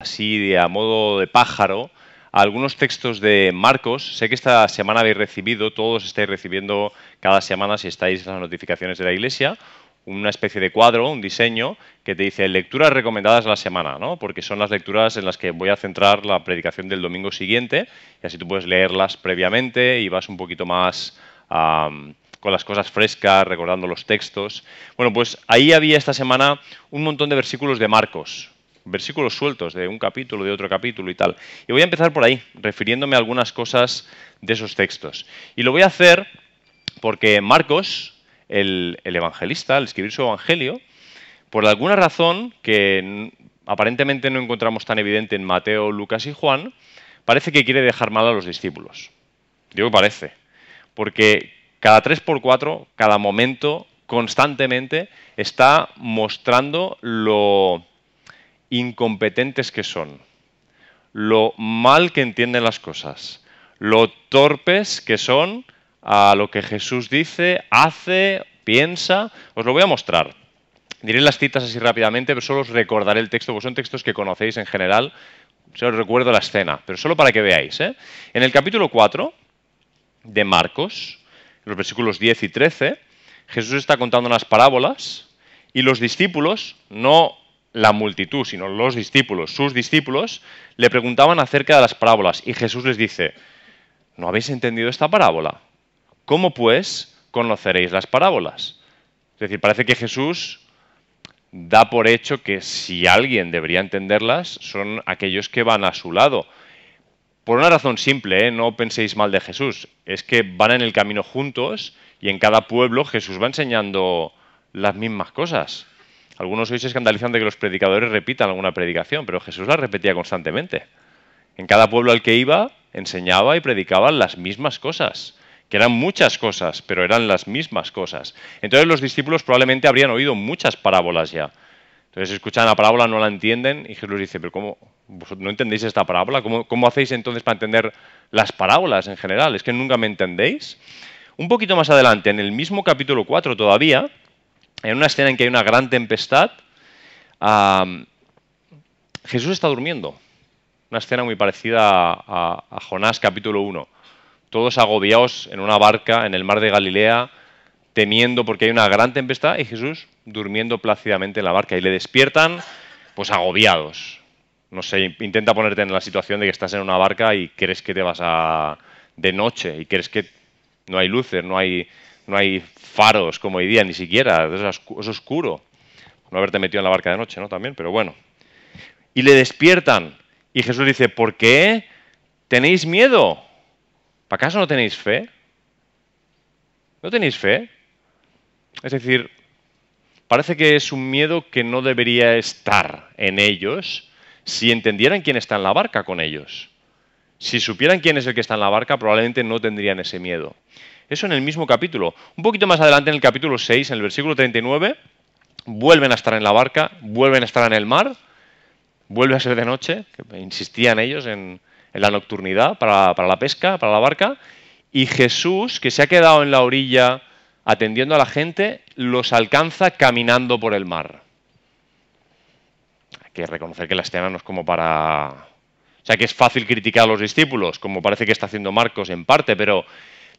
así a modo de pájaro algunos textos de Marcos. Sé que esta semana habéis recibido, todos estáis recibiendo cada semana, si estáis en las notificaciones de la iglesia, una especie de cuadro, un diseño que te dice lecturas recomendadas de la semana, ¿no? porque son las lecturas en las que voy a centrar la predicación del domingo siguiente y así tú puedes leerlas previamente y vas un poquito más con las cosas frescas, recordando los textos. Bueno, pues ahí había esta semana un montón de versículos de Marcos, versículos sueltos de un capítulo, de otro capítulo y tal. Y voy a empezar por ahí, refiriéndome a algunas cosas de esos textos. Y lo voy a hacer porque Marcos, el, evangelista, al escribir su evangelio, por alguna razón que aparentemente no encontramos tan evidente en Mateo, Lucas y Juan, parece que quiere dejar mal a los discípulos. Digo parece, porque cada tres por cuatro, cada momento, constantemente, está mostrando lo incompetentes que son, lo mal que entienden las cosas, lo torpes que son a lo que Jesús dice, hace, piensa. Os lo voy a mostrar. Diré las citas así rápidamente, pero solo os recordaré el texto, porque son textos que conocéis en general. Solo os recuerdo la escena, pero solo para que veáis. ¿eh? En el capítulo 4 de Marcos, los versículos 10 y 13, Jesús está contando unas parábolas y los discípulos no la multitud, sino los discípulos, sus discípulos, le preguntaban acerca de las parábolas y Jesús les dice, ¿no habéis entendido esta parábola? ¿Cómo pues conoceréis las parábolas? Es decir, parece que Jesús da por hecho que si alguien debería entenderlas son aquellos que van a su lado. Por una razón simple, ¿eh? no penséis mal de Jesús, es que van en el camino juntos y en cada pueblo Jesús va enseñando las mismas cosas. Algunos hoy se escandalizan de que los predicadores repitan alguna predicación, pero Jesús la repetía constantemente. En cada pueblo al que iba, enseñaba y predicaba las mismas cosas, que eran muchas cosas, pero eran las mismas cosas. Entonces los discípulos probablemente habrían oído muchas parábolas ya. Entonces escuchan la parábola, no la entienden, y Jesús dice, pero ¿cómo? ¿No entendéis esta parábola? ¿Cómo, ¿Cómo hacéis entonces para entender las parábolas en general? ¿Es que nunca me entendéis? Un poquito más adelante, en el mismo capítulo 4 todavía, en una escena en que hay una gran tempestad, Jesús está durmiendo. Una escena muy parecida a, Jonás capítulo 1. Todos agobiados en una barca en el mar de Galilea, temiendo porque hay una gran tempestad y Jesús durmiendo plácidamente en la barca. Y le despiertan, pues agobiados. No sé, intenta ponerte en la situación de que estás en una barca y crees que te vas a de noche y crees que no hay luces, no hay no hay faros como hoy día, ni siquiera, es oscuro. No haberte metido en la barca de noche, ¿no? También, pero bueno. Y le despiertan. Y Jesús dice, ¿por qué tenéis miedo? ¿Acaso no tenéis fe? ¿No tenéis fe? Es decir, parece que es un miedo que no debería estar en ellos si entendieran quién está en la barca con ellos. Si supieran quién es el que está en la barca, probablemente no tendrían ese miedo. Eso en el mismo capítulo. Un poquito más adelante, en el capítulo 6, en el versículo 39, vuelven a estar en la barca, vuelven a estar en el mar, vuelve a ser de noche, que insistían ellos en, la nocturnidad para, la pesca, para la barca, y Jesús, que se ha quedado en la orilla atendiendo a la gente, los alcanza caminando por el mar. Hay que reconocer que la escena no es como para... O sea, que es fácil criticar a los discípulos, como parece que está haciendo Marcos en parte, pero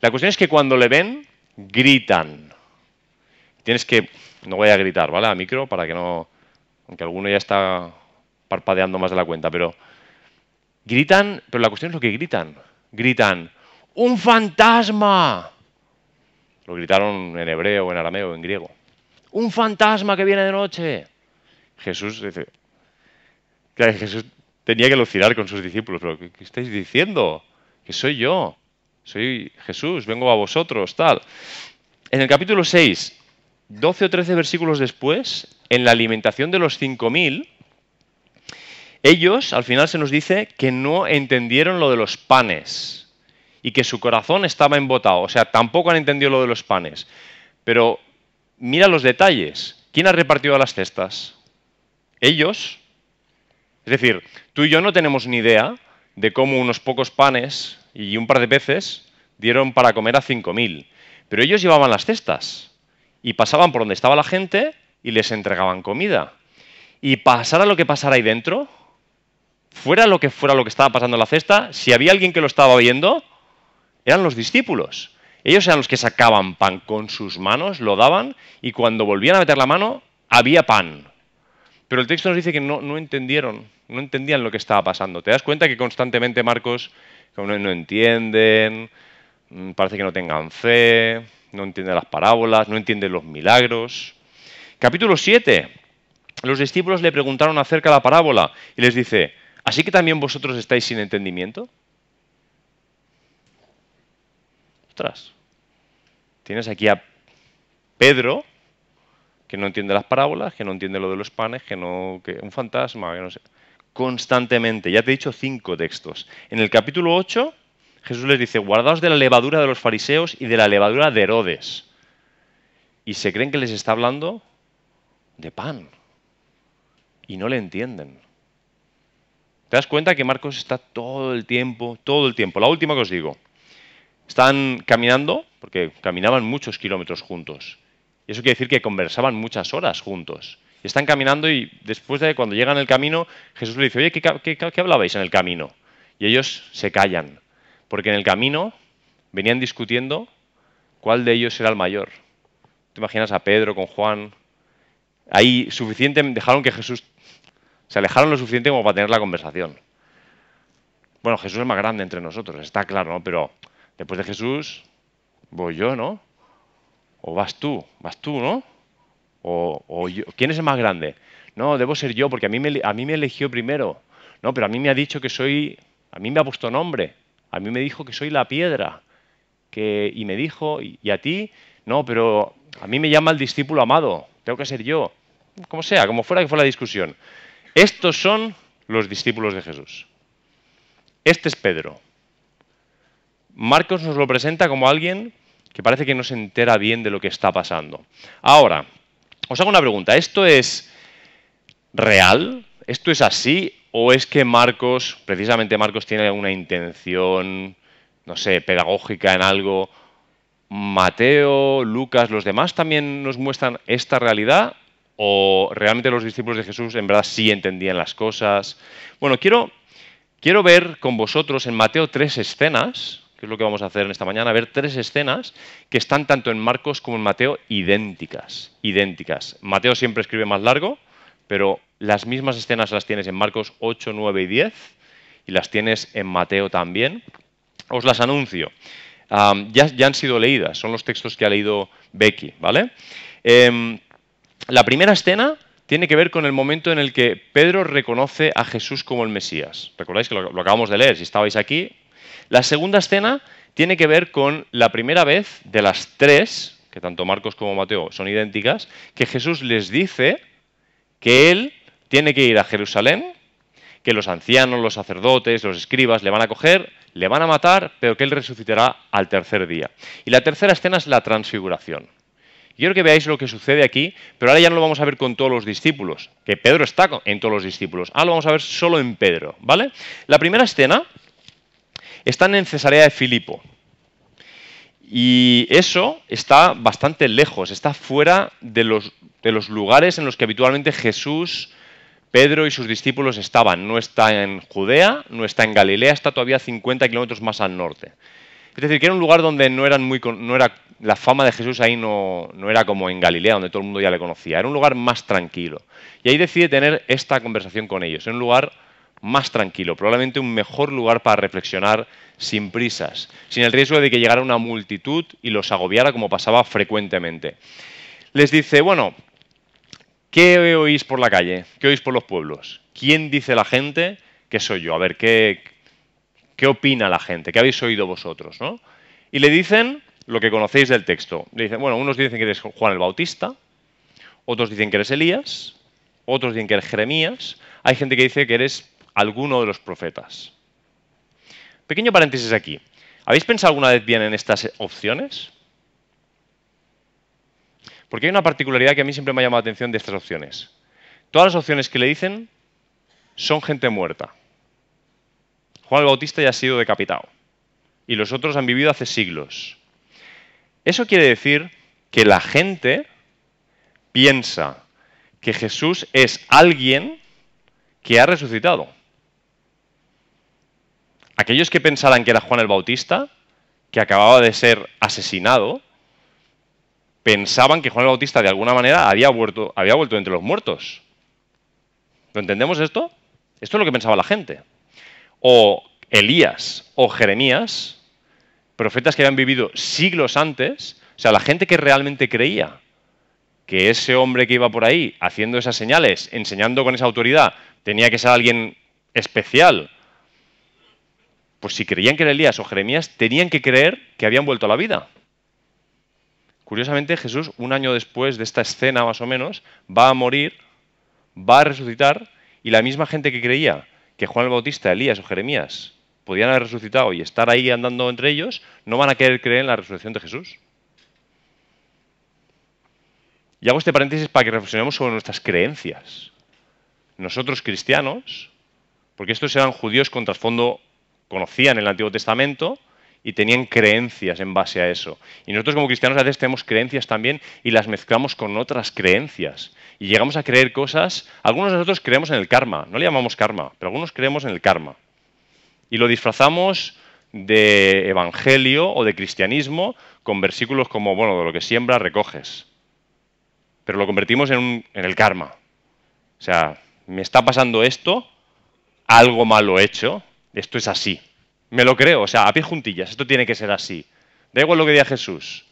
la cuestión es que cuando le ven, gritan. Tienes que, no voy a gritar, ¿vale? A micro para que no, aunque alguno ya está parpadeando más de la cuenta, pero gritan, pero la cuestión es lo que gritan. Gritan, ¡un fantasma! Lo gritaron en hebreo, en arameo, en griego. ¡Un fantasma que viene de noche! Jesús dice, Jesús tenía que lucidar con sus discípulos, pero ¿qué, qué estáis diciendo? Que soy yo soy Jesús, vengo a vosotros, tal. En el capítulo 6, 12 o 13 versículos después, en la alimentación de los 5.000, ellos, al final se nos dice que no entendieron lo de los panes y que su corazón estaba embotado. O sea, tampoco han entendido lo de los panes. Pero mira los detalles. ¿Quién ha repartido las cestas? Ellos. Es decir, tú y yo no tenemos ni idea de cómo unos pocos panes y un par de peces dieron para comer a 5.000. Pero ellos llevaban las cestas y pasaban por donde estaba la gente y les entregaban comida. Y pasara lo que pasara ahí dentro, fuera lo que fuera lo que estaba pasando en la cesta, si había alguien que lo estaba viendo, eran los discípulos. Ellos eran los que sacaban pan con sus manos, lo daban, y cuando volvían a meter la mano, había pan. Pero el texto nos dice que no, entendieron, no entendían lo que estaba pasando. ¿Te das cuenta que constantemente Marcos no, no entienden, mm, parece que no tengan fe, no entienden las parábolas, no entienden los milagros? Capítulo 7. Los discípulos le preguntaron acerca de la parábola y les dice, ¿así que también vosotros estáis sin entendimiento? Ostras, tienes aquí a Pedro, que no entiende las parábolas, que no entiende lo de los panes, que no, que un fantasma, que no sé. Constantemente, ya te he dicho cinco textos. En el capítulo 8, Jesús les dice, guardaos de la levadura de los fariseos y de la levadura de Herodes. Y se creen que les está hablando de pan. Y no le entienden. ¿Te das cuenta que Marcos está todo el tiempo, todo el tiempo? La última que os digo. Están caminando, porque caminaban muchos kilómetros juntos. Y eso quiere decir que conversaban muchas horas juntos. Están caminando y después de cuando llegan al camino, Jesús le dice, oye, ¿qué, qué hablabais en el camino? Y ellos se callan, porque en el camino venían discutiendo cuál de ellos era el mayor. ¿Te imaginas a Pedro con Juan? Ahí suficiente, dejaron que Jesús, se alejaron lo suficiente como para tener la conversación. Bueno, Jesús es más grande entre nosotros, está claro, ¿no? Pero después de Jesús, voy yo, ¿no? O vas tú, vas tú, ¿no? O, ¿quién es el más grande? No, debo ser yo, porque a mí, me, a mí me eligió primero. No, pero a mí me ha dicho que soy, a mí me ha puesto nombre. A mí me dijo que soy la piedra. Que, y me dijo, y, y a ti, no, pero a mí me llama el discípulo amado. Tengo que ser yo. Como sea, como fuera que fuera la discusión. Estos son los discípulos de Jesús. Este es Pedro. Marcos nos lo presenta como alguien que parece que no se entera bien de lo que está pasando. Ahora, os hago una pregunta. ¿Esto es real? ¿Esto es así? ¿O es que Marcos, precisamente Marcos, tiene una intención, no sé, pedagógica en algo? ¿Mateo, Lucas, los demás también nos muestran esta realidad? ¿O realmente los discípulos de Jesús en verdad sí entendían las cosas? Bueno, quiero, quiero ver con vosotros en Mateo tres escenas que es lo que vamos a hacer en esta mañana, ver tres escenas que están tanto en Marcos como en Mateo idénticas, idénticas. Mateo siempre escribe más largo, pero las mismas escenas las tienes en Marcos 8, 9 y 10 y las tienes en Mateo también. Os las anuncio. ya, ya, han sido leídas, son los textos que ha leído Becky, ¿vale? Em, la primera escena tiene que ver con el momento en el que Pedro reconoce a Jesús como el Mesías. Recordáis que lo, lo acabamos de leer, si estabais aquí, la segunda escena tiene que ver con la primera vez de las tres, que tanto Marcos como Mateo son idénticas, que Jesús les dice que él tiene que ir a Jerusalén, que los ancianos, los sacerdotes, los escribas le van a coger, le van a matar, pero que él resucitará al tercer día. Y la tercera escena es la transfiguración. Quiero que veáis lo que sucede aquí, pero ahora ya no lo vamos a ver con todos los discípulos, que Pedro está en todos los discípulos. Ahora lo vamos a ver solo en Pedro, ¿vale? La primera escena están en Cesarea de Filipo. Y eso está bastante lejos, está fuera de los, lugares en los que habitualmente Jesús, Pedro y sus discípulos estaban. No está en Judea, no está en Galilea, está todavía 50 kilómetros más al norte. Es decir, que era un lugar donde no, eran muy, no era, la fama de Jesús ahí no, no, era como en Galilea, donde todo el mundo ya le conocía. Era un lugar más tranquilo. Y ahí decide tener esta conversación con ellos, en un lugar más tranquilo, probablemente un mejor lugar para reflexionar sin prisas, sin el riesgo de que llegara una multitud y los agobiara como pasaba frecuentemente. Les dice, bueno, ¿qué oís por la calle? ¿Qué oís por los pueblos? ¿Quién dice la gente que soy yo? A ver, ¿qué, qué opina la gente? ¿Qué habéis oído vosotros? ¿no? Y le dicen lo que conocéis del texto. Le dicen, bueno, unos dicen que eres Juan el Bautista, otros dicen que eres Elías, otros dicen que eres Jeremías, hay gente que dice que eres alguno de los profetas. Pequeño paréntesis aquí. ¿Habéis pensado alguna vez bien en estas opciones? Porque hay una particularidad que a mí siempre me ha llamado la atención de estas opciones. Todas las opciones que le dicen son gente muerta. Juan el Bautista ya ha sido decapitado. Y los otros han vivido hace siglos. Eso quiere decir que la gente piensa que Jesús es alguien que ha resucitado. Aquellos que pensaran que era Juan el Bautista, que acababa de ser asesinado, pensaban que Juan el Bautista de alguna manera había vuelto, había vuelto entre los muertos. ¿Lo entendemos esto? Esto es lo que pensaba la gente. O Elías o Jeremías, profetas que habían vivido siglos antes, o sea, la gente que realmente creía que ese hombre que iba por ahí haciendo esas señales, enseñando con esa autoridad, tenía que ser alguien especial, pues si creían que era Elías o Jeremías, tenían que creer que habían vuelto a la vida. Curiosamente, Jesús, un año después de esta escena más o menos, va a morir, va a resucitar, y la misma gente que creía que Juan el Bautista, Elías o Jeremías podían haber resucitado y estar ahí andando entre ellos, no van a querer creer en la resurrección de Jesús. Y hago este paréntesis para que reflexionemos sobre nuestras creencias. Nosotros cristianos, porque estos eran judíos con trasfondo, conocían el Antiguo Testamento y tenían creencias en base a eso. Y nosotros como cristianos a veces tenemos creencias también y las mezclamos con otras creencias. Y llegamos a creer cosas, algunos de nosotros creemos en el karma, no le llamamos karma, pero algunos creemos en el karma. Y lo disfrazamos de evangelio o de cristianismo con versículos como, bueno, de lo que siembra recoges pero lo convertimos en, el karma. O sea, me está pasando esto, algo malo hecho, esto es así. Me lo creo, o sea, a pie juntillas, esto tiene que ser así. Da igual lo que diga Jesús.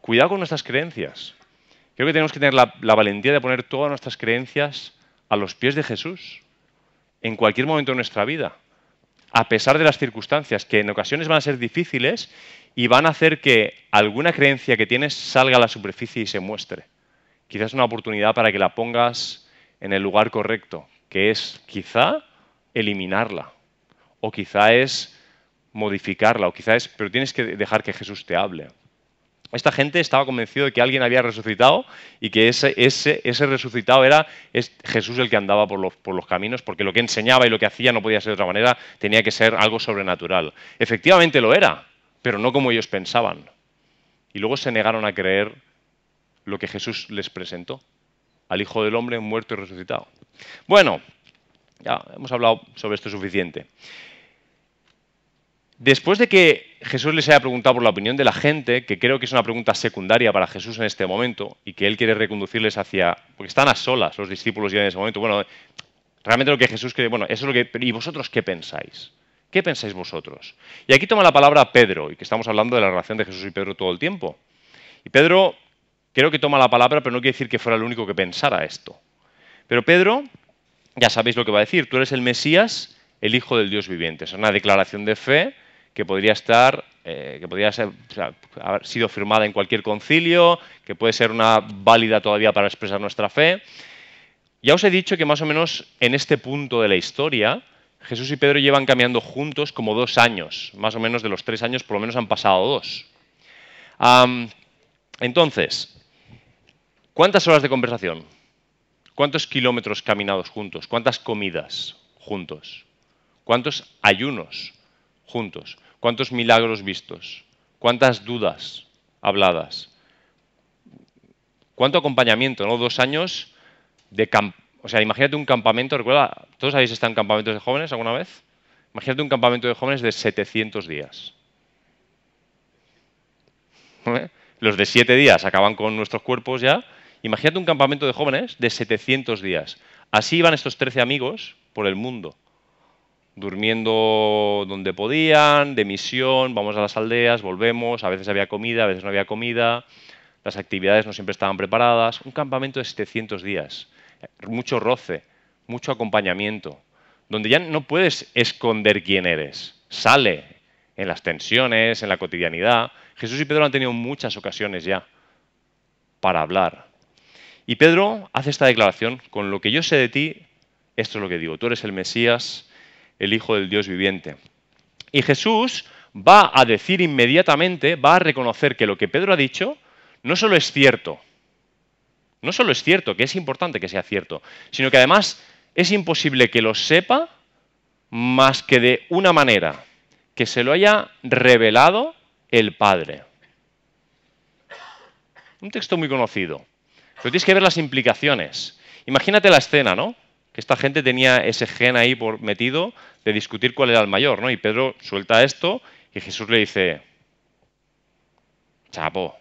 Cuidado con nuestras creencias. Creo que tenemos que tener la, valentía de poner todas nuestras creencias a los pies de Jesús, en cualquier momento de nuestra vida, a pesar de las circunstancias, que en ocasiones van a ser difíciles y van a hacer que alguna creencia que tienes salga a la superficie y se muestre quizás una oportunidad para que la pongas en el lugar correcto, que es quizá eliminarla, o quizá es modificarla, o quizá es, pero tienes que dejar que Jesús te hable. Esta gente estaba convencido de que alguien había resucitado y que ese, resucitado era es Jesús el que andaba por los, por los caminos, porque lo que enseñaba y lo que hacía no podía ser de otra manera, tenía que ser algo sobrenatural. Efectivamente lo era, pero no como ellos pensaban. Y luego se negaron a creer lo que Jesús les presentó, al Hijo del Hombre muerto y resucitado. Bueno, ya hemos hablado sobre esto suficiente. Después de que Jesús les haya preguntado por la opinión de la gente, que creo que es una pregunta secundaria para Jesús en este momento, y que él quiere reconducirles hacia. porque están a solas los discípulos ya en ese momento. Bueno, realmente lo que Jesús quiere. Bueno, eso es lo que. ¿Y vosotros qué pensáis? ¿Qué pensáis vosotros? Y aquí toma la palabra Pedro, y que estamos hablando de la relación de Jesús y Pedro todo el tiempo. Y Pedro creo que toma la palabra, pero no quiere decir que fuera el único que pensara esto. Pero Pedro, ya sabéis lo que va a decir, tú eres el Mesías, el Hijo del Dios viviente. Es una declaración de fe que podría estar, eh, que podría ser, haber sido firmada en cualquier concilio, que puede ser una válida todavía para expresar nuestra fe. Ya os he dicho que más o menos en este punto de la historia, Jesús y Pedro llevan caminando juntos como dos años, más o menos de los tres años, por lo menos han pasado dos. entonces, ¿Cuántas horas de conversación? ¿Cuántos kilómetros caminados juntos? ¿Cuántas comidas juntos? ¿Cuántos ayunos juntos? ¿Cuántos milagros vistos? ¿Cuántas dudas habladas? ¿Cuánto acompañamiento? ¿no? Dos años de O sea, imagínate un campamento, recuerda, ¿todos habéis estado en campamentos de jóvenes alguna vez? Imagínate un campamento de jóvenes de 700 días. ¿Eh? Los de 7 días acaban con nuestros cuerpos ya Imagínate un campamento de jóvenes de 700 días. Así iban estos 13 amigos por el mundo, durmiendo donde podían, de misión, vamos a las aldeas, volvemos, a veces había comida, a veces no había comida, las actividades no siempre estaban preparadas. Un campamento de 700 días, mucho roce, mucho acompañamiento, donde ya no puedes esconder quién eres, sale en las tensiones, en la cotidianidad. Jesús y Pedro han tenido muchas ocasiones ya para hablar, y Pedro hace esta declaración, con lo que yo sé de ti, esto es lo que digo, tú eres el Mesías, el Hijo del Dios viviente. Y Jesús va a decir inmediatamente, va a reconocer que lo que Pedro ha dicho no solo es cierto, no solo es cierto, que es importante que sea cierto, sino que además es imposible que lo sepa más que de una manera, que se lo haya revelado el Padre. Un texto muy conocido. Pero tienes que ver las implicaciones. Imagínate la escena, ¿no? Que esta gente tenía ese gen ahí por metido de discutir cuál era el mayor, ¿no? Y Pedro suelta esto y Jesús le dice, chapo,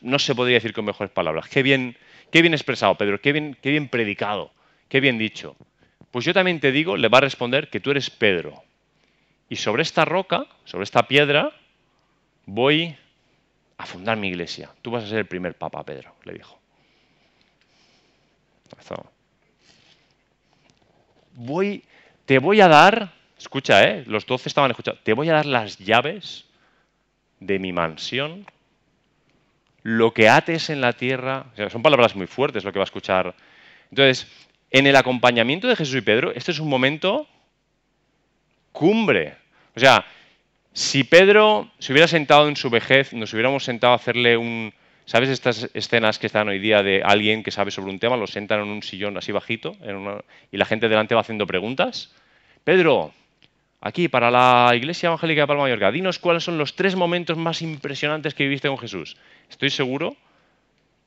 no, se podría decir con mejores palabras, qué bien, qué bien expresado, Pedro, qué bien, qué bien predicado, qué bien dicho. Pues yo también te digo, le va a responder que tú eres Pedro. Y sobre esta roca, sobre esta piedra, voy a fundar mi iglesia. Tú vas a ser el primer papa, Pedro, le dijo. Voy, te voy a dar, escucha, ¿eh? los doce estaban escuchando, te voy a dar las llaves de mi mansión. Lo que ates en la tierra, son palabras muy fuertes lo que va a escuchar. Entonces, en el acompañamiento de Jesús y Pedro, este es un momento cumbre. O sea, si Pedro se hubiera sentado en su vejez, nos hubiéramos sentado a hacerle un, ¿Sabes estas escenas que están hoy día de alguien que sabe sobre un tema, lo sentan en un sillón así bajito y la gente delante va haciendo preguntas? Pedro, aquí para la Iglesia Evangélica de Palma Mallorca, dinos cuáles son los tres momentos más impresionantes que viviste con Jesús. Estoy seguro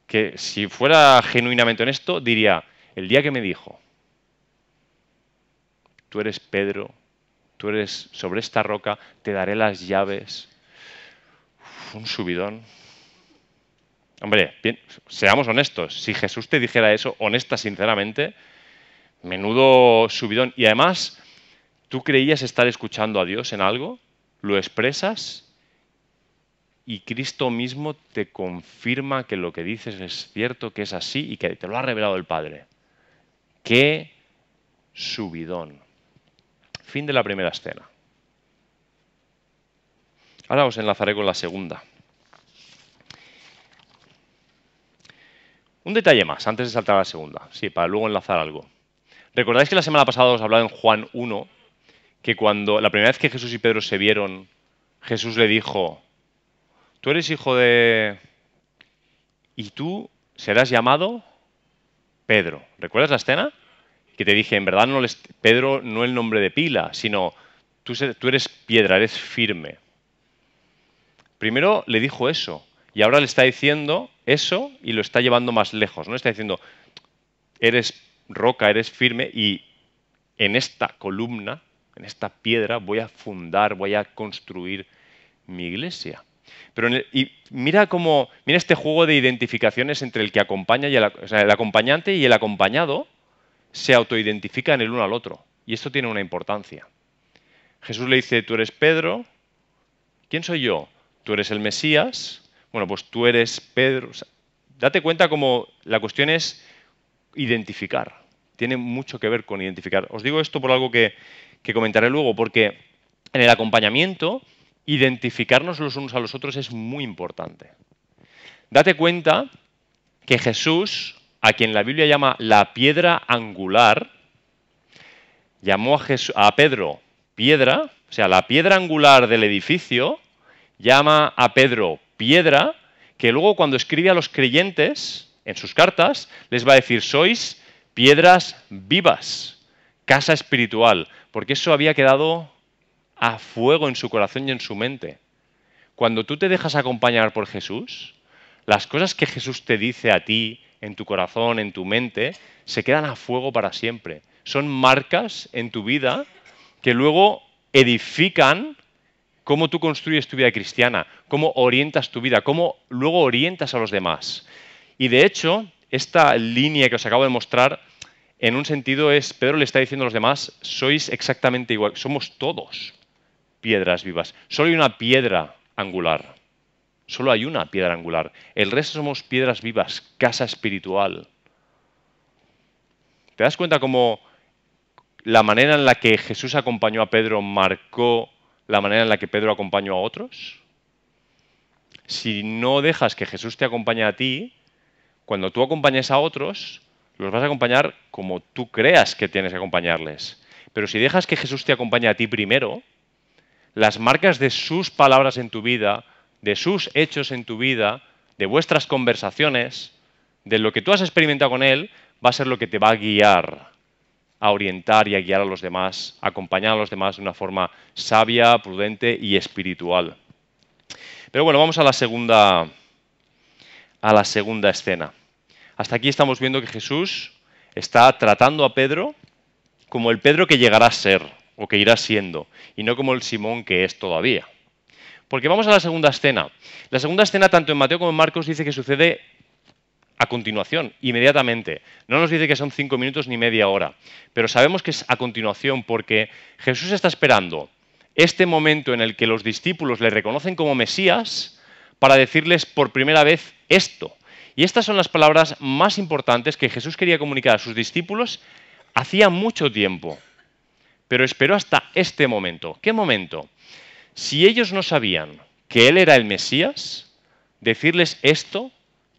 que si fuera genuinamente honesto, diría, el día que me dijo, tú eres Pedro, tú eres sobre esta roca, te daré las llaves. un subidón. Hombre, seamos honestos, si Jesús te dijera eso, honesta, sinceramente, menudo subidón. Y además, ¿tú creías estar escuchando a Dios en algo? ¿Lo expresas? Y Cristo mismo te confirma que lo que dices es cierto, que es así y que te lo ha revelado el Padre. ¡Qué subidón! Fin de la primera escena. Ahora os enlazaré con la segunda. Un detalle más, antes de saltar a la segunda, sí, para luego enlazar algo. ¿Recordáis que la semana pasada os hablaba en Juan 1 que cuando la primera vez que Jesús y Pedro se vieron, Jesús le dijo, tú eres hijo de... y tú serás llamado Pedro. ¿Recuerdas la escena? Que te dije, en verdad no les... Pedro no el nombre de pila, sino tú, tú eres piedra, eres firme. Primero le dijo eso, y ahora le está diciendo eso y lo está llevando más lejos. ¿no? Está diciendo, eres roca, eres firme y en esta columna, en esta piedra, voy a fundar, voy a construir mi iglesia. Pero y mira cómo, mira este juego de identificaciones entre el que acompaña y el, el acompañante y el acompañado se autoidentifican el uno al otro. Y esto tiene una importancia. Jesús le dice, tú eres Pedro. ¿Quién soy yo? Tú eres el Mesías. Bueno, pues tú eres Pedro. date cuenta como la cuestión es identificar. Tiene mucho que ver con identificar. Os digo esto por algo que, comentaré luego, porque en el acompañamiento, identificarnos los unos a los otros es muy importante. Date cuenta que Jesús, a quien la Biblia llama la piedra angular, llamó a, a Pedro piedra, o sea, la piedra angular del edificio, llama a Pedro piedra que luego cuando escribe a los creyentes en sus cartas les va a decir, sois piedras vivas, casa espiritual, porque eso había quedado a fuego en su corazón y en su mente. Cuando tú te dejas acompañar por Jesús, las cosas que Jesús te dice a ti, en tu corazón, en tu mente, se quedan a fuego para siempre. Son marcas en tu vida que luego edifican cómo tú construyes tu vida cristiana, cómo orientas tu vida, cómo luego orientas a los demás. Y de hecho, esta línea que os acabo de mostrar, en un sentido es, Pedro le está diciendo a los demás, sois exactamente igual, somos todos piedras vivas. Solo hay una piedra angular. Solo hay una piedra angular. El resto somos piedras vivas, casa espiritual. ¿Te das cuenta cómo la manera en la que Jesús acompañó a Pedro marcó la manera en la que Pedro acompañó a otros? Si no dejas que Jesús te acompañe a ti, cuando tú acompañes a otros, los vas a acompañar como tú creas que tienes que acompañarles. Pero si dejas que Jesús te acompañe a ti primero, las marcas de sus palabras en tu vida, de sus hechos en tu vida, de vuestras conversaciones, de lo que tú has experimentado con Él, va a ser lo que te va a guiar a orientar y a guiar a los demás, a acompañar a los demás de una forma sabia, prudente y espiritual. Pero bueno, vamos a la segunda, a la segunda escena. Hasta aquí estamos viendo que Jesús está tratando a Pedro como el Pedro que llegará a ser o que irá siendo, y no como el Simón que es todavía. Porque vamos a la segunda escena. La segunda escena, tanto en Mateo como en Marcos, dice que sucede a continuación, inmediatamente. No nos dice que son cinco minutos ni media hora, pero sabemos que es a continuación porque Jesús está esperando este momento en el que los discípulos le reconocen como Mesías para decirles por primera vez esto. Y estas son las palabras más importantes que Jesús quería comunicar a sus discípulos hacía mucho tiempo, pero esperó hasta este momento. ¿Qué momento? Si ellos no sabían que Él era el Mesías, decirles esto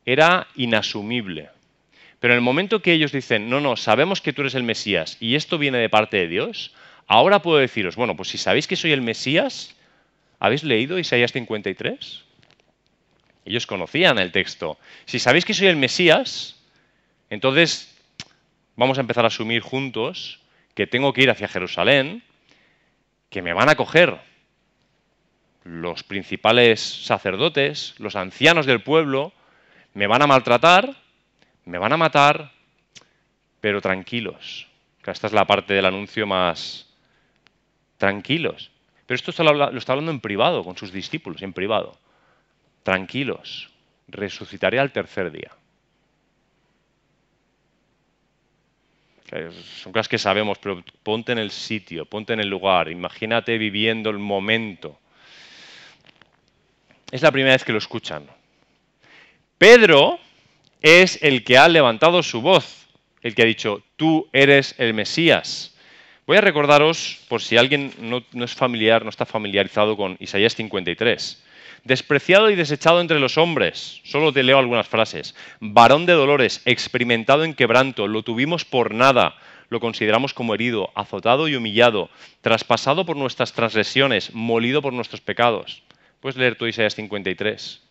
era inasumible. Pero en el momento que ellos dicen, no, no, sabemos que tú eres el Mesías y esto viene de parte de Dios, ahora puedo deciros, bueno, pues si sabéis que soy el Mesías, ¿habéis leído Isaías 53? Ellos conocían el texto. Si sabéis que soy el Mesías, entonces vamos a empezar a asumir juntos que tengo que ir hacia Jerusalén, que me van a coger los principales sacerdotes, los ancianos del pueblo, me van a maltratar, me van a matar, pero tranquilos. Esta es la parte del anuncio más tranquilos. Pero esto lo está hablando en privado, con sus discípulos, en privado. Tranquilos, resucitaré al tercer día. Son cosas que sabemos, pero ponte en el sitio, ponte en el lugar, imagínate viviendo el momento. Es la primera vez que lo escuchan. Pedro es el que ha levantado su voz, el que ha dicho, tú eres el Mesías. Voy a recordaros, por si alguien no, es familiar, no está familiarizado con Isaías 53. Despreciado y desechado entre los hombres, solo te leo algunas frases. Varón de dolores, experimentado en quebranto, lo tuvimos por nada, lo consideramos como herido, azotado y humillado, traspasado por nuestras transgresiones, molido por nuestros pecados. Puedes leer tú Isaías 53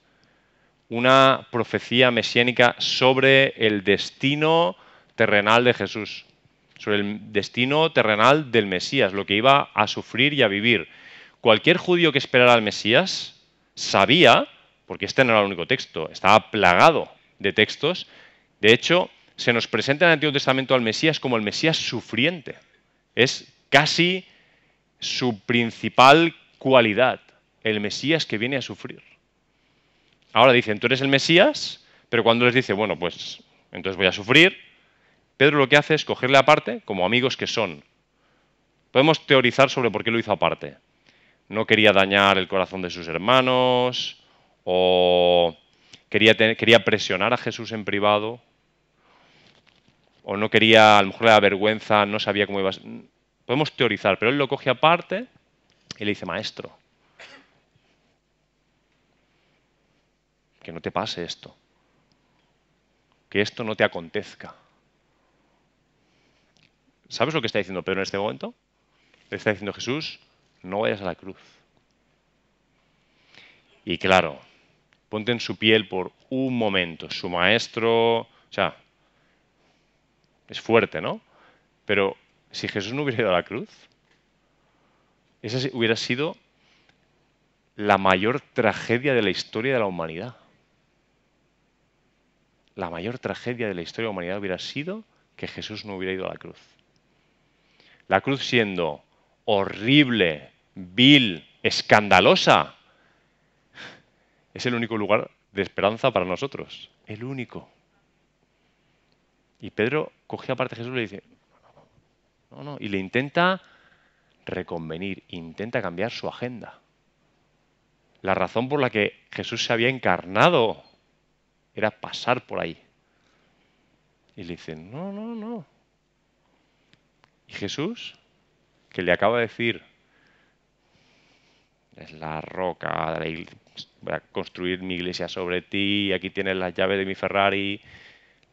una profecía mesiánica sobre el destino terrenal de Jesús, sobre el destino terrenal del Mesías, lo que iba a sufrir y a vivir. Cualquier judío que esperara al Mesías sabía, porque este no era el único texto, estaba plagado de textos, de hecho, se nos presenta en el Antiguo Testamento al Mesías como el Mesías sufriente. Es casi su principal cualidad, el Mesías que viene a sufrir. Ahora dicen, tú eres el Mesías, pero cuando les dice, bueno, pues entonces voy a sufrir, Pedro lo que hace es cogerle aparte como amigos que son. Podemos teorizar sobre por qué lo hizo aparte. No quería dañar el corazón de sus hermanos o quería, quería presionar a Jesús en privado o no quería, a lo mejor le da vergüenza, no sabía cómo iba a... Podemos teorizar, pero él lo coge aparte y le dice, maestro, que no te pase esto, que esto no te acontezca. ¿Sabes lo que está diciendo Pedro en este momento? Le está diciendo Jesús, no vayas a la cruz. Y claro, ponte en su piel por un momento. Su maestro, o sea, es fuerte, ¿no? Pero si Jesús no hubiera ido a la cruz, esa hubiera sido la mayor tragedia de la historia de la humanidad la mayor tragedia de la historia de la humanidad hubiera sido que Jesús no hubiera ido a la cruz. La cruz siendo horrible, vil, escandalosa, es el único lugar de esperanza para nosotros. El único. Y Pedro coge aparte a Jesús y le dice, no, no, y le intenta reconvenir, intenta cambiar su agenda. La razón por la que Jesús se había encarnado era pasar por ahí. Y le dicen, no, no, no. Y Jesús, que le acaba de decir, es la roca, voy a construir mi iglesia sobre ti, aquí tienes la llave de mi Ferrari,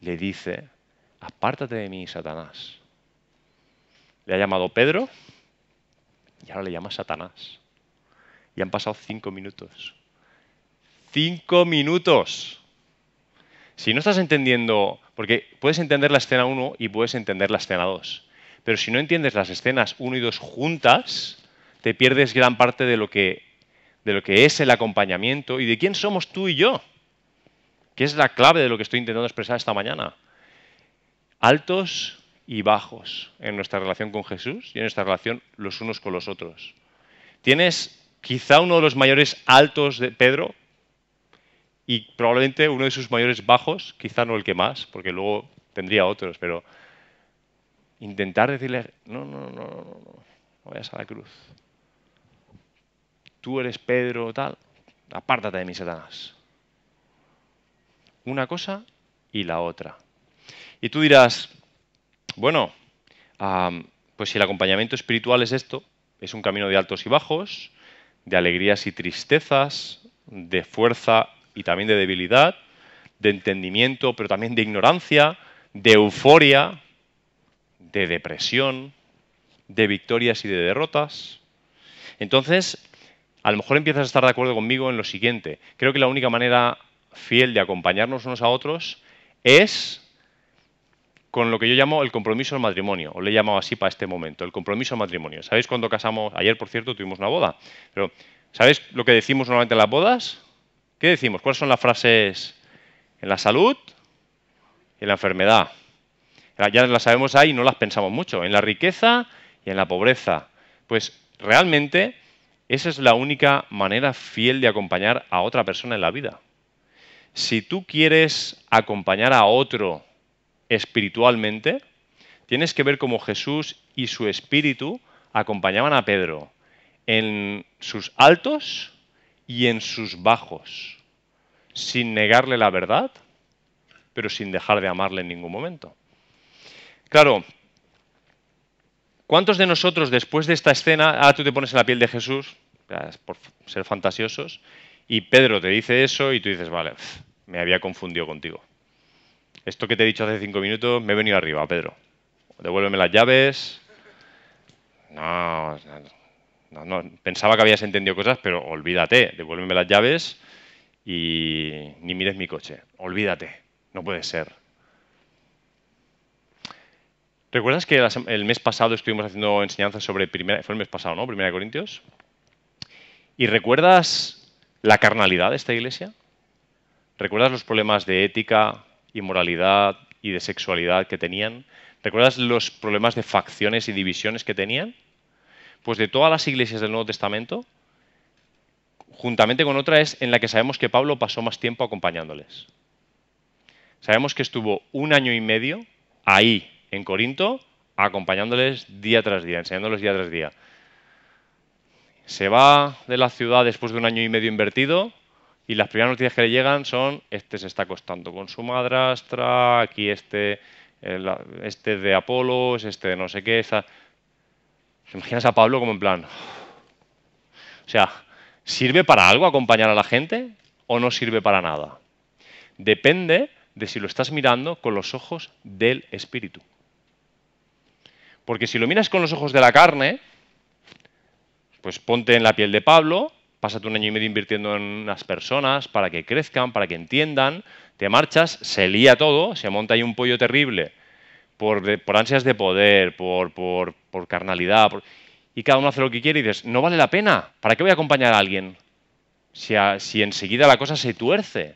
le dice, apártate de mí, Satanás. Le ha llamado Pedro y ahora le llama Satanás. Y han pasado cinco minutos. Cinco minutos. Si no estás entendiendo, porque puedes entender la escena 1 y puedes entender la escena 2, pero si no entiendes las escenas 1 y 2 juntas, te pierdes gran parte de lo que, de lo que es el acompañamiento y de quién somos tú y yo, que es la clave de lo que estoy intentando expresar esta mañana. altos y bajos en nuestra relación con Jesús y en nuestra relación los unos con los otros. Tienes quizá uno de los mayores altos de Pedro y probablemente uno de sus mayores bajos, quizá no el que más, porque luego tendría otros, pero intentar decirle, no, no, no, no, no, no vayas a la cruz. Tú eres Pedro, tal, apártate de mí, Satanás. Una cosa y la otra. Y tú dirás, bueno, pues si el acompañamiento espiritual es esto, es un camino de altos y bajos, de alegrías y tristezas, de fuerza y también de debilidad, de entendimiento, pero también de ignorancia, de euforia, de depresión, de victorias y de derrotas. Entonces, a lo mejor empiezas a estar de acuerdo conmigo en lo siguiente. Creo que la única manera fiel de acompañarnos unos a otros es con lo que yo llamo el compromiso al matrimonio, o le he llamado así para este momento, el compromiso al matrimonio. ¿Sabéis cuando casamos? Ayer, por cierto, tuvimos una boda. Pero, ¿sabéis lo que decimos normalmente en las bodas? ¿Qué decimos? ¿Cuáles son las frases en la salud y en la enfermedad? Ya las sabemos ahí y no las pensamos mucho. En la riqueza y en la pobreza. Pues realmente esa es la única manera fiel de acompañar a otra persona en la vida. Si tú quieres acompañar a otro espiritualmente, tienes que ver cómo Jesús y su espíritu acompañaban a Pedro en sus altos y en sus bajos, sin negarle la verdad, pero sin dejar de amarle en ningún momento. Claro, ¿cuántos de nosotros después de esta escena, ahora tú te pones en la piel de Jesús, por ser fantasiosos, y Pedro te dice eso y tú dices, vale, me había confundido contigo. Esto que te he dicho hace cinco minutos, me he venido arriba, Pedro. Devuélveme las llaves. No, no, no, pensaba que habías entendido cosas, pero olvídate, devuélveme las llaves y ni mires mi coche. Olvídate, no puede ser. ¿Recuerdas que el mes pasado estuvimos haciendo enseñanzas sobre primera, fue el mes pasado, ¿no? Primera de Corintios. ¿Y recuerdas la carnalidad de esta iglesia? ¿Recuerdas los problemas de ética y moralidad y de sexualidad que tenían? ¿Recuerdas los problemas de facciones y divisiones que tenían? Pues de todas las iglesias del Nuevo Testamento, juntamente con otra es en la que sabemos que Pablo pasó más tiempo acompañándoles. Sabemos que estuvo un año y medio ahí, en Corinto, acompañándoles día tras día, enseñándoles día tras día. Se va de la ciudad después de un año y medio invertido y las primeras noticias que le llegan son, este se está acostando con su madrastra, aquí este, este de Apolos, este de no sé qué. Esta... ¿Te imaginas a Pablo como en plan? O sea, ¿sirve para algo acompañar a la gente o no sirve para nada? Depende de si lo estás mirando con los ojos del Espíritu. Porque si lo miras con los ojos de la carne, pues ponte en la piel de Pablo pásate un año y medio invirtiendo en las personas para que crezcan, para que entiendan, te marchas, se lía todo, se monta ahí un pollo terrible por, ansias de poder, por, carnalidad, y cada uno hace lo que quiere y dices, no vale la pena, ¿para qué voy a acompañar a alguien? Si, si enseguida la cosa se tuerce.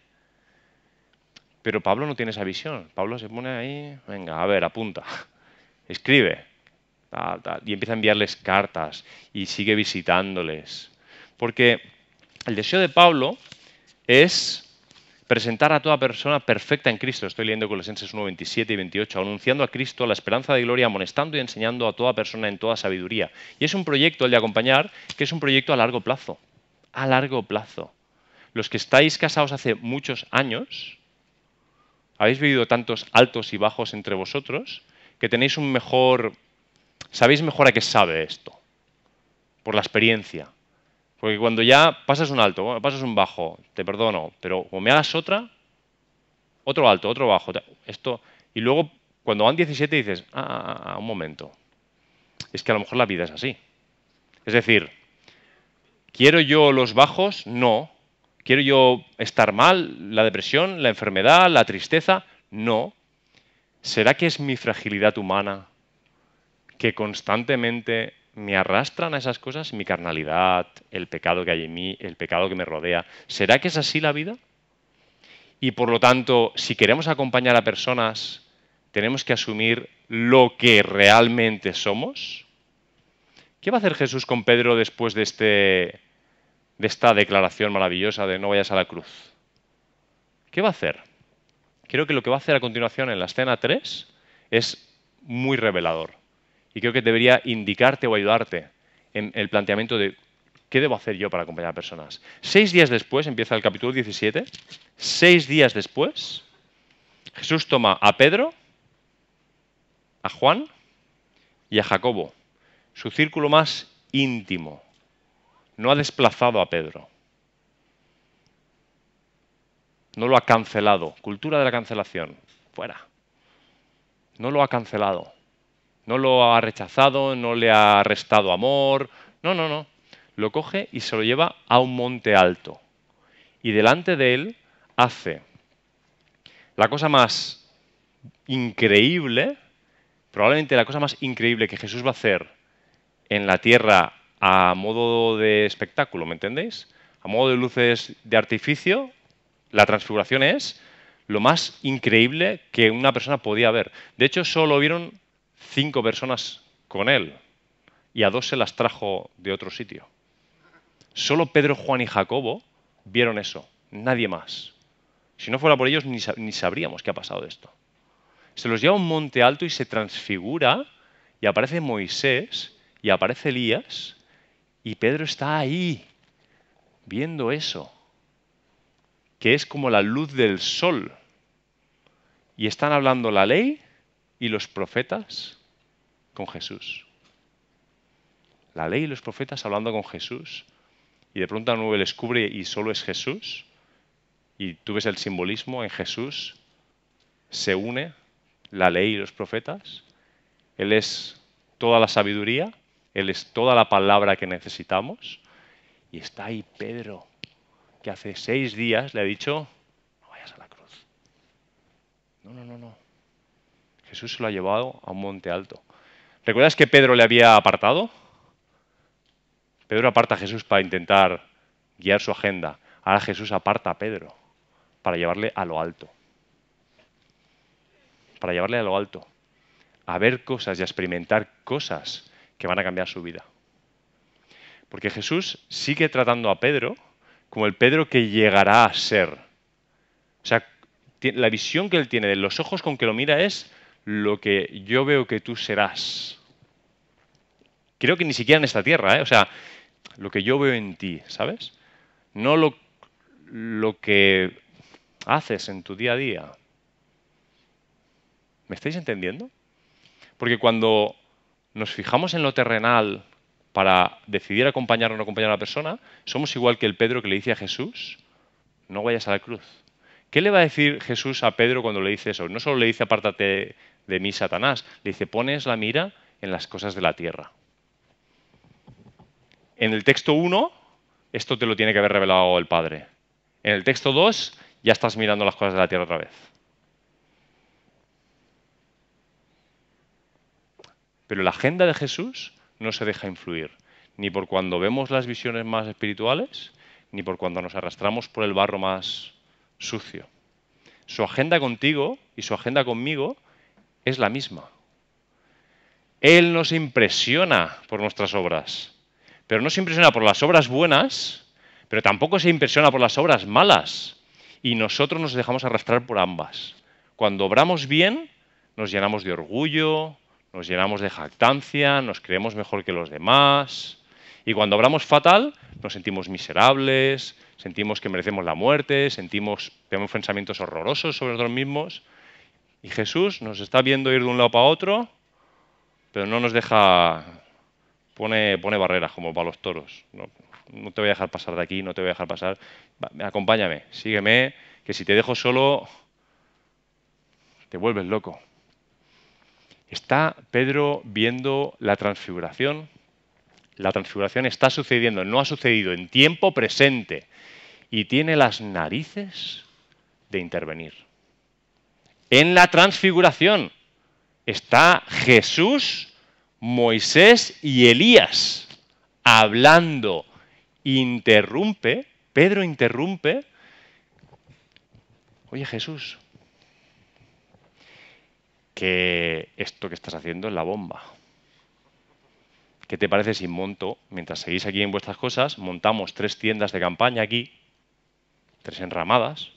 Pero Pablo no tiene esa visión. Pablo se pone ahí, venga, a ver, apunta, escribe, y empieza a enviarles cartas y sigue visitándoles porque el deseo de Pablo es presentar a toda persona perfecta en Cristo. Estoy leyendo Colosenses 1, 27 y 28, anunciando a Cristo la esperanza de gloria, amonestando y enseñando a toda persona en toda sabiduría. Y es un proyecto, el de acompañar, que es un proyecto a largo plazo. A largo plazo. Los que estáis casados hace muchos años, habéis vivido tantos altos y bajos entre vosotros, que tenéis un mejor... Sabéis mejor a qué sabe esto, por la experiencia. Porque cuando ya pasas un alto, pasas un bajo, te perdono, pero como me hagas otra, otro alto, otro bajo, esto, y luego cuando van 17 dices, ah, ah, ah, ah, un momento, es que a lo mejor la vida es así. Es decir, ¿quiero yo los bajos? No. ¿Quiero yo estar mal? ¿La depresión? ¿La enfermedad? ¿La tristeza? No. ¿Será que es mi fragilidad humana que constantemente me arrastran a esas cosas mi carnalidad, el pecado que hay en mí, el pecado que me rodea. ¿Será que es así la vida? Y por lo tanto, si queremos acompañar a personas, tenemos que asumir lo que realmente somos. ¿Qué va a hacer Jesús con Pedro después de, este, de esta declaración maravillosa de no vayas a la cruz? ¿Qué va a hacer? Creo que lo que va a hacer a continuación en la escena 3 es muy revelador. Y creo que debería indicarte o ayudarte en el planteamiento de qué debo hacer yo para acompañar a personas. Seis días después, empieza el capítulo 17, seis días después, Jesús toma a Pedro, a Juan y a Jacobo, su círculo más íntimo. No ha desplazado a Pedro. No lo ha cancelado. Cultura de la cancelación. Fuera. No lo ha cancelado. No lo ha rechazado, no le ha restado amor. No, no, no. Lo coge y se lo lleva a un monte alto. Y delante de él hace la cosa más increíble, probablemente la cosa más increíble que Jesús va a hacer en la tierra a modo de espectáculo, ¿me entendéis? A modo de luces de artificio, la transfiguración es lo más increíble que una persona podía ver. De hecho, solo vieron cinco personas con él y a dos se las trajo de otro sitio. Solo Pedro, Juan y Jacobo vieron eso, nadie más. Si no fuera por ellos, ni, sabríamos qué ha pasado de esto. Se los lleva a un monte alto y se transfigura, y aparece Moisés, y aparece Elías, y Pedro está ahí, viendo eso, que es como la luz del sol. Y están hablando la ley y los profetas con Jesús. La ley y los profetas hablando con Jesús. Y de pronto la nube les cubre y solo es Jesús. Y tú ves el simbolismo en Jesús. Se une la ley y los profetas. Él es toda la sabiduría. Él es toda la palabra que necesitamos. Y está ahí Pedro, que hace seis días le ha dicho, no vayas a la cruz. No, no, no, no. Jesús se lo ha llevado a un monte alto. ¿Recuerdas que Pedro le había apartado? Pedro aparta a Jesús para intentar guiar su agenda. Ahora Jesús aparta a Pedro para llevarle a lo alto. Para llevarle a lo alto. A ver cosas y a experimentar cosas que van a cambiar su vida. Porque Jesús sigue tratando a Pedro como el Pedro que llegará a ser. O sea, la visión que él tiene de los ojos con que lo mira es lo que yo veo que tú serás. Creo que ni siquiera en esta tierra, ¿eh? o sea, lo que yo veo en ti, ¿sabes? No lo, lo que haces en tu día a día. ¿Me estáis entendiendo? Porque cuando nos fijamos en lo terrenal para decidir acompañar o no acompañar a la persona, somos igual que el Pedro que le dice a Jesús, no vayas a la cruz. ¿Qué le va a decir Jesús a Pedro cuando le dice eso? No solo le dice apártate de mí, Satanás, le dice pones la mira en las cosas de la tierra. En el texto 1, esto te lo tiene que haber revelado el Padre. En el texto 2, ya estás mirando las cosas de la tierra otra vez. Pero la agenda de Jesús no se deja influir, ni por cuando vemos las visiones más espirituales, ni por cuando nos arrastramos por el barro más sucio. Su agenda contigo y su agenda conmigo es la misma. Él nos impresiona por nuestras obras, pero no se impresiona por las obras buenas, pero tampoco se impresiona por las obras malas. Y nosotros nos dejamos arrastrar por ambas. Cuando obramos bien, nos llenamos de orgullo, nos llenamos de jactancia, nos creemos mejor que los demás. Y cuando obramos fatal, nos sentimos miserables, sentimos que merecemos la muerte, sentimos, tenemos pensamientos horrorosos sobre nosotros mismos. Y Jesús nos está viendo ir de un lado para otro, pero no nos deja, pone, pone barreras como para los toros. No, te voy a dejar pasar de aquí, no te voy a dejar pasar. acompáñame, sígueme, que si te dejo solo, te vuelves loco. Está Pedro viendo la transfiguración. La transfiguración está sucediendo, no ha sucedido en tiempo presente y tiene las narices de intervenir. En la transfiguración está Jesús, Moisés y Elías hablando. Interrumpe, Pedro interrumpe. Oye Jesús, que esto que estás haciendo es la bomba. ¿Qué te parece si monto, mientras seguís aquí en vuestras cosas, montamos tres tiendas de campaña aquí, tres enramadas,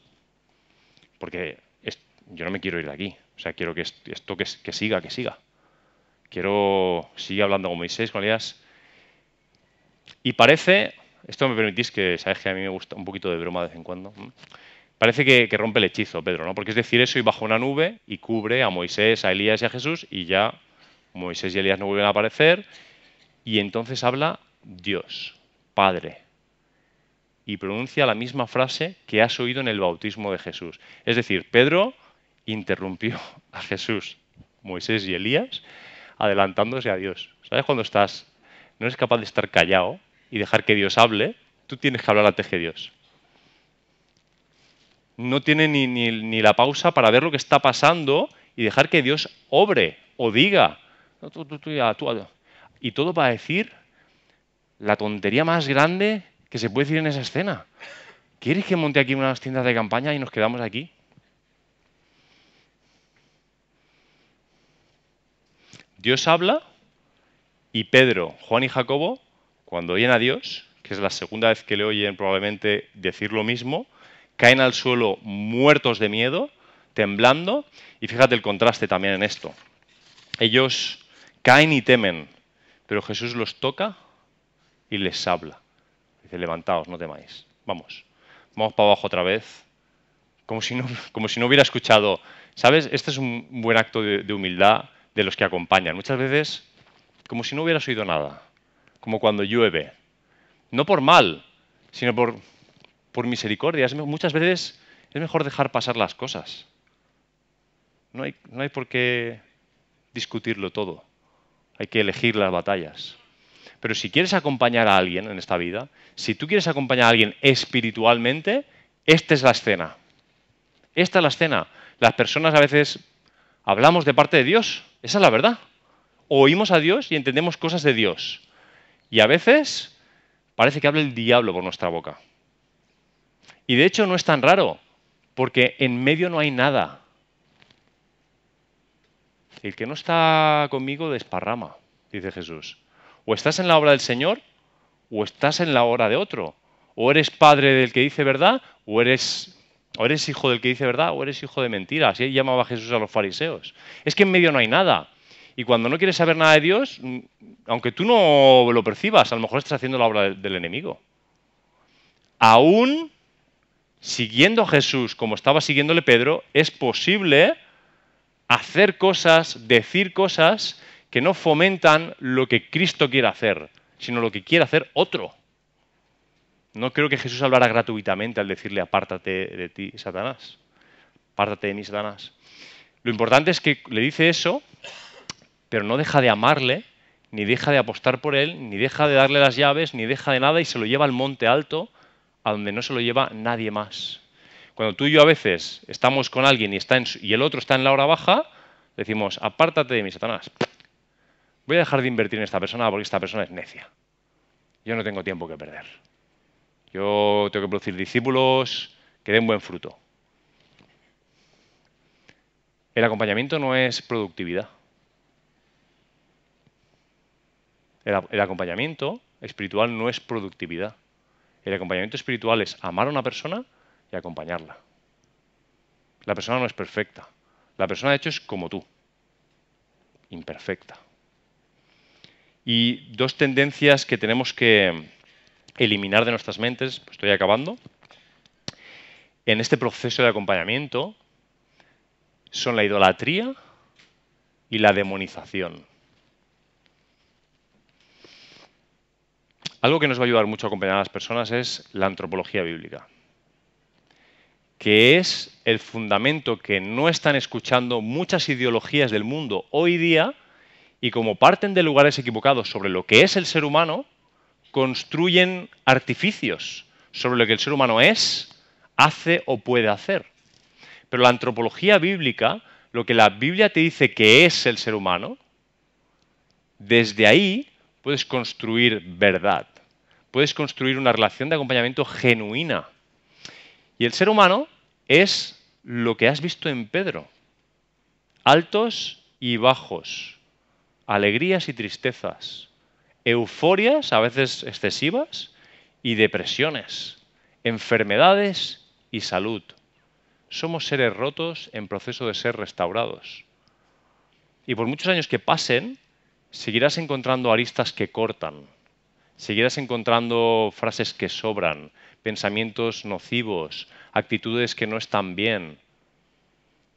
porque yo no me quiero ir de aquí. O sea, quiero que esto que, siga, que siga. Quiero seguir hablando con Moisés, con Elías. Y parece, esto me permitís que, sabes que a mí me gusta un poquito de broma de vez en cuando. Parece que, que, rompe el hechizo, Pedro, ¿no? Porque es decir eso y bajo una nube y cubre a Moisés, a Elías y a Jesús y ya Moisés y Elías no vuelven a aparecer y entonces habla Dios, Padre, y pronuncia la misma frase que has oído en el bautismo de Jesús. Es decir, Pedro interrumpió a Jesús, Moisés y Elías, adelantándose a Dios. ¿Sabes cuando estás, no eres capaz de estar callado y dejar que Dios hable? Tú tienes que hablar antes que Dios. No tiene ni, ni, la pausa para ver lo que está pasando y dejar que Dios obre o diga. y todo para decir la tontería más grande que se puede decir en esa escena. ¿Quieres que monte aquí unas tiendas de campaña y nos quedamos aquí? Dios habla y Pedro, Juan y Jacobo, cuando oyen a Dios, que es la segunda vez que le oyen probablemente decir lo mismo, caen al suelo muertos de miedo, temblando, y fíjate el contraste también en esto. Ellos caen y temen, pero Jesús los toca y les habla. Dice, levantaos, no temáis. Vamos, vamos para abajo otra vez. Como si no, como si no hubiera escuchado. ¿Sabes? Este es un buen acto de humildad de los que acompañan. Muchas veces como si no hubieras oído nada, como cuando llueve. No por mal, sino por, por misericordia. muchas veces es mejor dejar pasar las cosas. No hay, no hay por qué discutirlo todo. Hay que elegir las batallas. Pero si quieres acompañar a alguien en esta vida, si tú quieres acompañar a alguien espiritualmente, esta es la escena. Esta es la escena. Las personas a veces hablamos de parte de Dios, esa es la verdad. Oímos a Dios y entendemos cosas de Dios. Y a veces parece que habla el diablo por nuestra boca. Y de hecho no es tan raro, porque en medio no hay nada. El que no está conmigo desparrama, dice Jesús. O estás en la obra del Señor o estás en la obra de otro. O eres padre del que dice verdad o eres, o eres hijo del que dice verdad o eres hijo de mentira. Así llamaba Jesús a los fariseos. Es que en medio no hay nada. Y cuando no quieres saber nada de Dios, mm, aunque tú no lo percibas, a lo mejor estás haciendo la obra del enemigo. Aún siguiendo a Jesús como estaba siguiéndole Pedro, es posible hacer cosas, decir cosas que no fomentan lo que Cristo quiere hacer, sino lo que quiere hacer otro. No creo que Jesús hablara gratuitamente al decirle apártate de ti, Satanás. Apártate de mí, Satanás. Lo importante es que le dice eso pero no deja de amarle, ni deja de apostar por él, ni deja de darle las llaves, ni deja de nada y se lo lleva al monte alto, a donde no se lo lleva nadie más. Cuando tú y yo a veces estamos con alguien y, y el otro está en la hora baja, decimos, apártate de mí, Satanás. Voy a dejar de invertir en esta persona porque esta persona es necia. Yo no tengo tiempo que perder. Yo tengo que producir discípulos que den buen fruto. El acompañamiento no es productividad. El, acompañamiento espiritual no es productividad. El acompañamiento espiritual es amar a una persona y acompañarla. La persona no es perfecta. La persona, de hecho, es como tú. Imperfecta. Y dos tendencias que tenemos que eliminar de nuestras mentes, pues estoy acabando, en este proceso de acompañamiento son la idolatría y la demonización. Algo que nos va a ayudar mucho a acompañar a las personas es la antropología bíblica, que es el fundamento que no están escuchando muchas ideologías del mundo hoy día y como parten de lugares equivocados sobre lo que es el ser humano, construyen artificios sobre lo que el ser humano es, hace o puede hacer. Pero la antropología bíblica, lo que la Biblia te dice que es el ser humano, desde ahí puedes construir verdad puedes construir una relación de acompañamiento genuina. Y el ser humano es lo que has visto en Pedro. altos y bajos, alegrías y tristezas, euforias, a veces excesivas, y depresiones, enfermedades y salud. Somos seres rotos en proceso de ser restaurados. Y por muchos años que pasen, seguirás encontrando aristas que cortan, seguirás encontrando frases que sobran, pensamientos nocivos, actitudes que no están bien.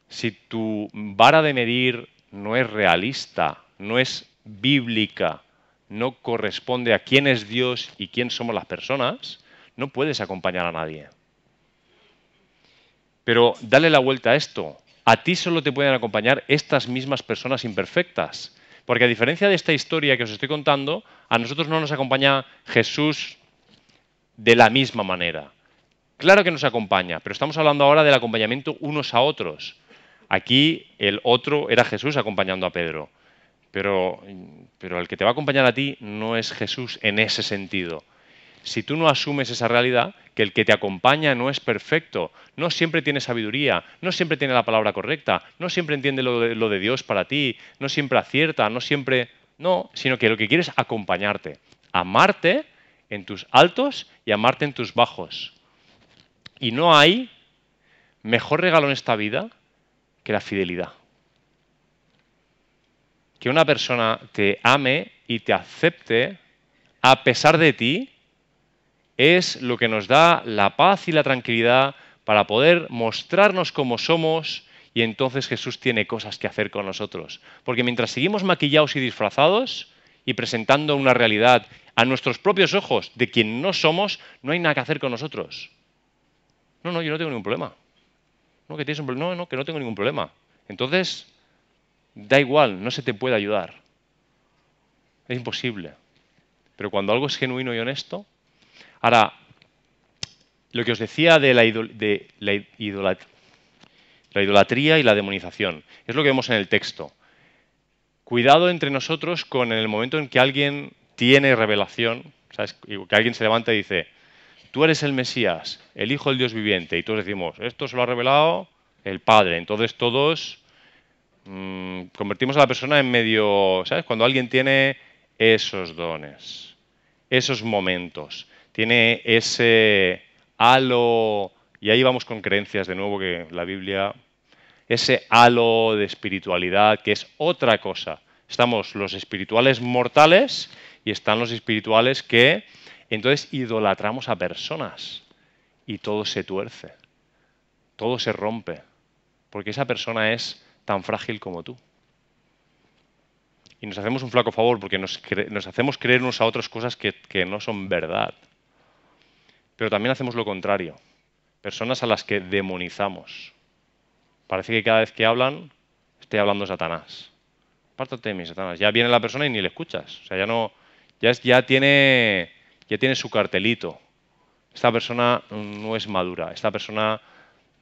Si tu vara de medir no es realista, no es bíblica, no corresponde a quién es Dios y quién somos las personas, no puedes acompañar a nadie. Pero dale la vuelta a esto. A ti solo te pueden acompañar estas mismas personas imperfectas. Porque a diferencia de esta historia que os estoy contando, a nosotros no nos acompaña Jesús de la misma manera. Claro que nos acompaña, pero estamos hablando ahora del acompañamiento unos a otros. Aquí el otro era Jesús acompañando a Pedro. Pero, pero el que te va a acompañar a ti no es Jesús en ese sentido. Si tú no asumes esa realidad, que el que te acompaña no es perfecto, no siempre tiene sabiduría, no siempre tiene la palabra correcta, no siempre entiende lo de, lo de Dios para ti, no siempre acierta, no siempre... No, sino que lo que quiere es acompañarte, amarte en tus altos y amarte en tus bajos. Y no hay mejor regalo en esta vida que la fidelidad que una persona te ame y te acepte a pesar de ti es lo que nos da la paz y la tranquilidad para poder mostrarnos como somos y entonces Jesús tiene cosas que hacer con nosotros. Porque mientras seguimos maquillados y disfrazados y presentando una realidad a nuestros propios ojos de quien no somos, no hay nada que hacer con nosotros. No, no, yo no tengo ningún problema. No, que tienes un problema. No, no, que no tengo ningún problema. Entonces, da igual, no se te puede ayudar. Es imposible. Pero cuando algo es genuino y honesto... Ahora, lo que os decía de la, idolatría y la demonización, es lo que vemos en el texto. Cuidado entre nosotros con el momento en que alguien tiene revelación, que alguien se levanta y dice, tú eres el Mesías, el Hijo del Dios viviente, y todos decimos, esto se lo ha revelado el Padre. Entonces todos Mm, convertimos a la persona en medio, ¿sabes? Cuando alguien tiene esos dones, esos momentos, tiene ese halo, y ahí vamos con creencias de nuevo que la Biblia, ese halo de espiritualidad que es otra cosa. Estamos los espirituales mortales y están los espirituales que entonces idolatramos a personas y todo se tuerce, todo se rompe, porque esa persona es tan frágil como tú. Y nos hacemos un flaco favor porque nos, hacemos creer unos a otros cosas que, no son verdad. Pero también hacemos lo contrario. Personas a las que demonizamos. Parece que cada vez que hablan, estoy hablando Satanás. Apártate de mí, Satanás. Ya viene la persona y ni le escuchas. O sea, ya no. Ya, ya, tiene, ya tiene su cartelito. Esta persona no es madura. Esta persona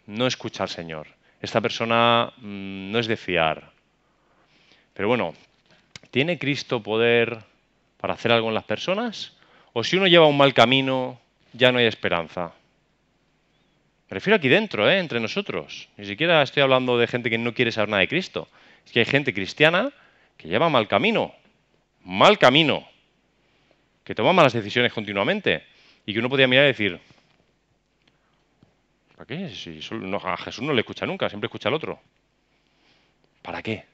no escucha al Señor esta persona mm, no es de fiar. Pero bueno, ¿tiene Cristo poder para hacer algo en las personas? ¿O si uno lleva un mal camino, ya no hay esperanza? Me refiero aquí dentro, ¿eh? entre nosotros. Ni siquiera estoy hablando de gente que no quiere saber nada de Cristo. Es que hay gente cristiana que lleva mal camino. Mal camino. Que toma malas decisiones continuamente. Y que uno podría mirar y decir, ¿Para qué? Si a Jesús no le escucha nunca, siempre escucha al otro. ¿Para qué?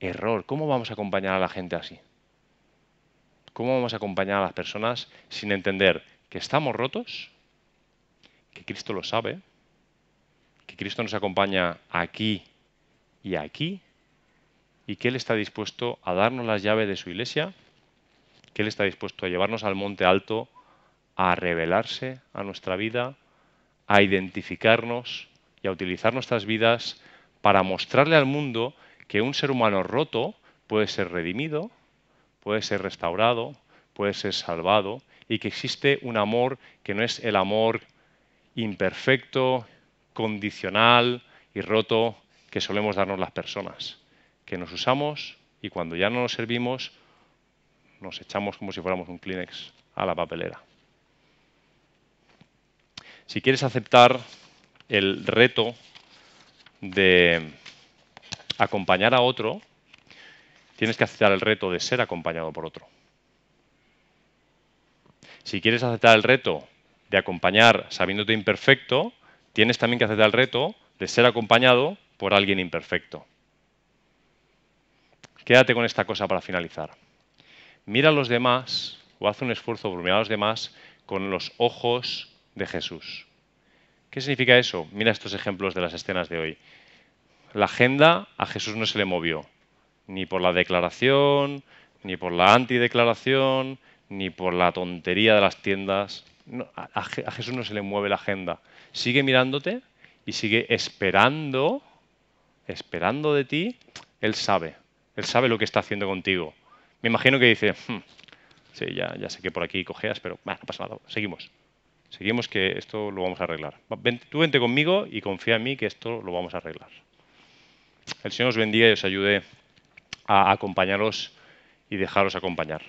Error. ¿Cómo vamos a acompañar a la gente así? ¿Cómo vamos a acompañar a las personas sin entender que estamos rotos, que Cristo lo sabe, que Cristo nos acompaña aquí y aquí, y que Él está dispuesto a darnos las llaves de su iglesia, que Él está dispuesto a llevarnos al monte alto, a revelarse a nuestra vida, a identificarnos y a utilizar nuestras vidas para mostrarle al mundo que un ser humano roto puede ser redimido, puede ser restaurado, puede ser salvado y que existe un amor que no es el amor imperfecto, condicional y roto que solemos darnos las personas, que nos usamos y cuando ya no nos servimos nos echamos como si fuéramos un Kleenex a la papelera. Si quieres aceptar el reto de acompañar a otro, tienes que aceptar el reto de ser acompañado por otro. Si quieres aceptar el reto de acompañar sabiéndote imperfecto, tienes también que aceptar el reto de ser acompañado por alguien imperfecto. Quédate con esta cosa para finalizar. Mira a los demás o haz un esfuerzo por mirar a los demás con los ojos de Jesús. ¿Qué significa eso? Mira estos ejemplos de las escenas de hoy. La agenda a Jesús no se le movió, ni por la declaración, ni por la antideclaración, ni por la tontería de las tiendas. a, Jesús no se le mueve la agenda. Sigue mirándote y sigue esperando, esperando de ti. Él sabe, Él sabe lo que está haciendo contigo. Me imagino que dice, hmm, sí, ya, ya sé que por aquí cojeas, pero no pasa nada, seguimos. Seguimos que esto lo vamos a arreglar. tú vente conmigo y confía en mí que esto lo vamos a arreglar. El Señor os bendiga y os ayude a acompañaros y dejaros acompañar.